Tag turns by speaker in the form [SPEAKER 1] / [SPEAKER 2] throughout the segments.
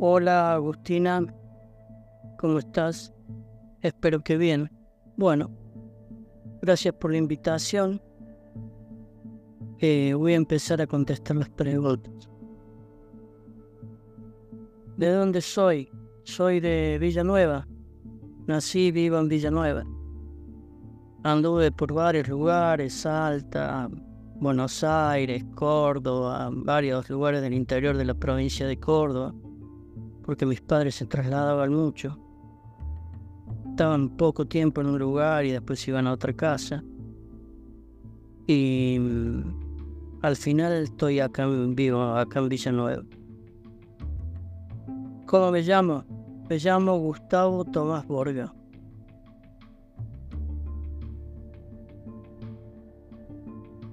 [SPEAKER 1] Hola Agustina, ¿cómo estás? Espero que bien. Bueno, gracias por la invitación. Eh, voy a empezar a contestar las preguntas. ¿De dónde soy? Soy de Villanueva. Nací y vivo en Villanueva. Anduve por varios lugares, Salta, Buenos Aires, Córdoba, varios lugares del interior de la provincia de Córdoba, porque mis padres se trasladaban mucho. Estaban poco tiempo en un lugar y después iban a otra casa. Y mm, al final estoy acá vivo, acá en Villanueva. ¿Cómo me llamo? Me llamo Gustavo Tomás Borga.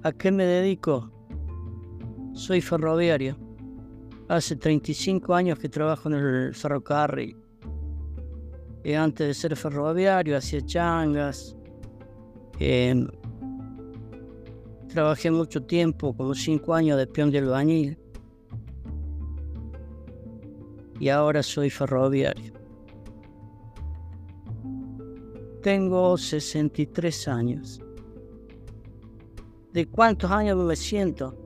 [SPEAKER 1] ¿A qué me dedico? Soy ferroviario. Hace 35 años que trabajo en el ferrocarril. Y antes de ser ferroviario hacía changas. Em, trabajé mucho tiempo, como 5 años de peón de albañil y ahora soy ferroviario. Tengo 63 años. ¿De cuántos años me siento?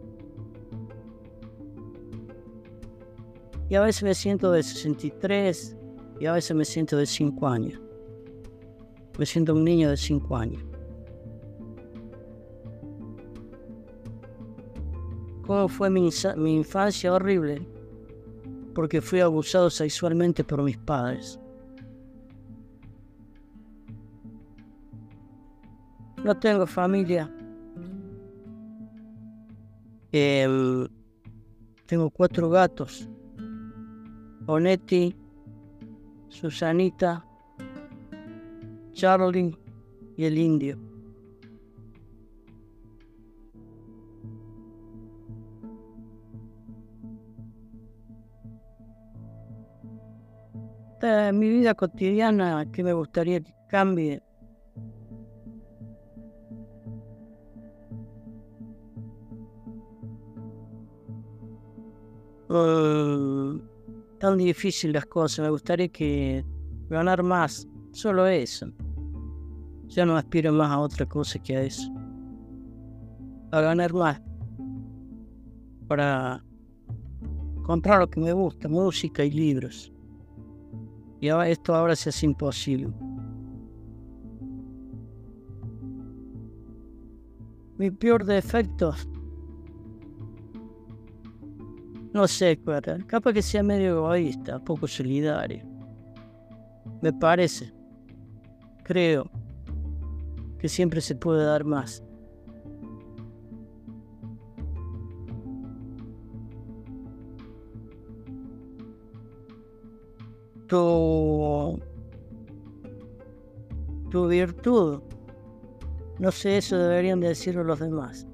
[SPEAKER 1] Y a veces me siento de 63 y a veces me siento de 5 años. Me siento un niño de 5 años. ¿Cómo fue mi, infancia horrible? porque fui abusado sexualmente por mis padres. No tengo familia. Em, tengo cuatro gatos. Onetti, Susanita, Charlie y el indio. mi vida cotidiana que me gustaría que cambie. Uh, tan difícil las cosas, me gustaría que ganar más, solo eso. Ya no aspiro más a otra cosa que a eso. A ganar más. Para comprar lo que me gusta, música y libros. Y esto ahora se hace imposible. Mi peor defecto. No sé, capaz que sea medio egoísta, poco solidario. Me parece. Creo que siempre se puede dar más. tu, tu virtud. No sé, eso deberían decirlo los demás.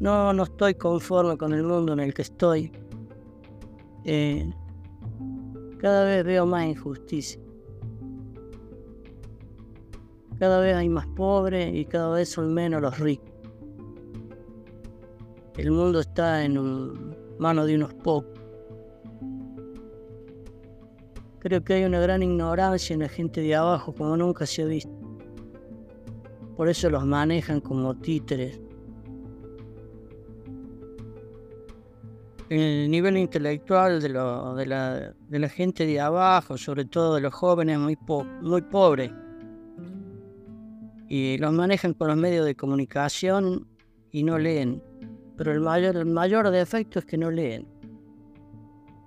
[SPEAKER 1] No, no estoy conforme con el mundo en el que estoy. Eh, cada vez veo más injusticia. Cada vez hay más pobres y cada vez son menos los ricos. El mundo está en un mano de unos pocos. Creo que hay una gran ignorancia en la gente de abajo como nunca se ha visto. Por eso los manejan como títeres. El nivel intelectual de, de, la, de, la, gente de abajo, sobre todo de los jóvenes, muy, muy pobre. Y los manejan con los medios de comunicación y no leen. Pero el mayor, el mayor defecto es que no leen.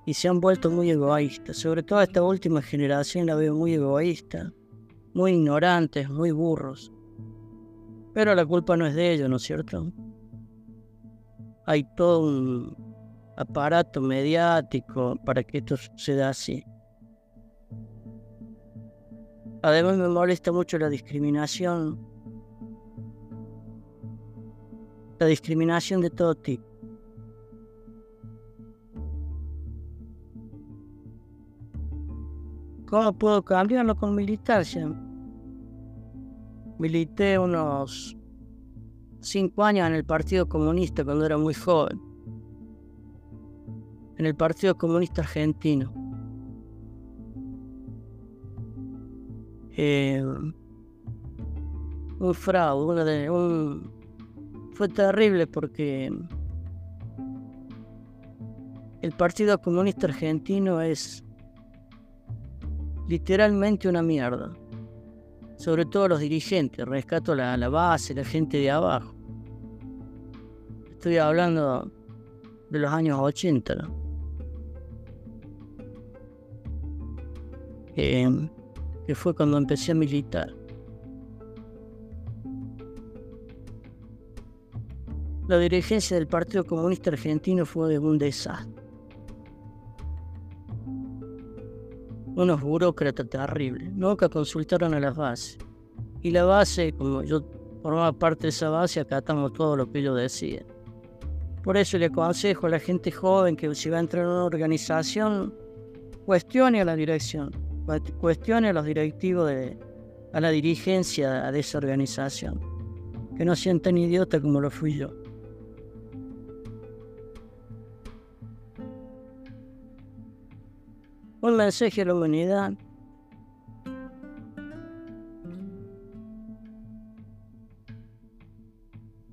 [SPEAKER 1] Y se han vuelto muy egoístas. Sobre todo esta última generación la veo muy egoísta, muy ignorantes, muy burros. Pero la culpa no es de ellos, ¿no es cierto? Hay todo un aparato mediático para que esto suceda así. Además me molesta mucho la discriminación la discriminación de todo tipo. ¿Cómo puedo cambiarlo con militancia? Milité unos cinco años en el Partido Comunista cuando era muy joven. En el Partido Comunista Argentino. Eh, un fraude, de, un, fue terrible porque el Partido Comunista Argentino es literalmente una mierda. Sobre todo los dirigentes, rescato la, la base, la gente de abajo. Estoy hablando de los años 80. Eh, que fue cuando empecé a militar. La dirigencia del Partido Comunista Argentino fue un desastre. Unos burócratas terribles, nunca consultaron a la base. Y la base, como yo formaba parte de esa base, acatamos todo lo que ellos decían. Por eso le aconsejo a la gente joven que si va a entrar en una organización, cuestione a la dirección, cuestione a los directivos, de, a la dirigencia de esa organización. Que no sean tan idiotas como lo fui yo. Un mensaje a la humanidad.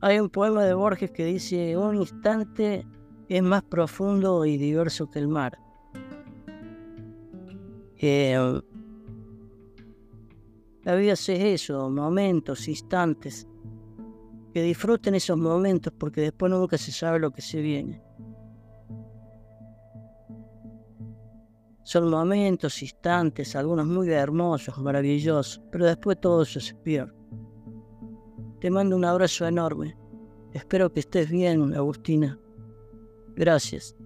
[SPEAKER 1] Hay un poema de Borges que dice, un instante es más profundo y diverso que el mar. Eh, la vida es eso, momentos, instantes. Que disfruten esos momentos porque después nunca se sabe lo que se viene. Son momentos, instantes, algunos muy hermosos, maravillosos, pero después todo eso se pierde. Te mando un abrazo enorme. Espero que estés bien, Agustina. Gracias.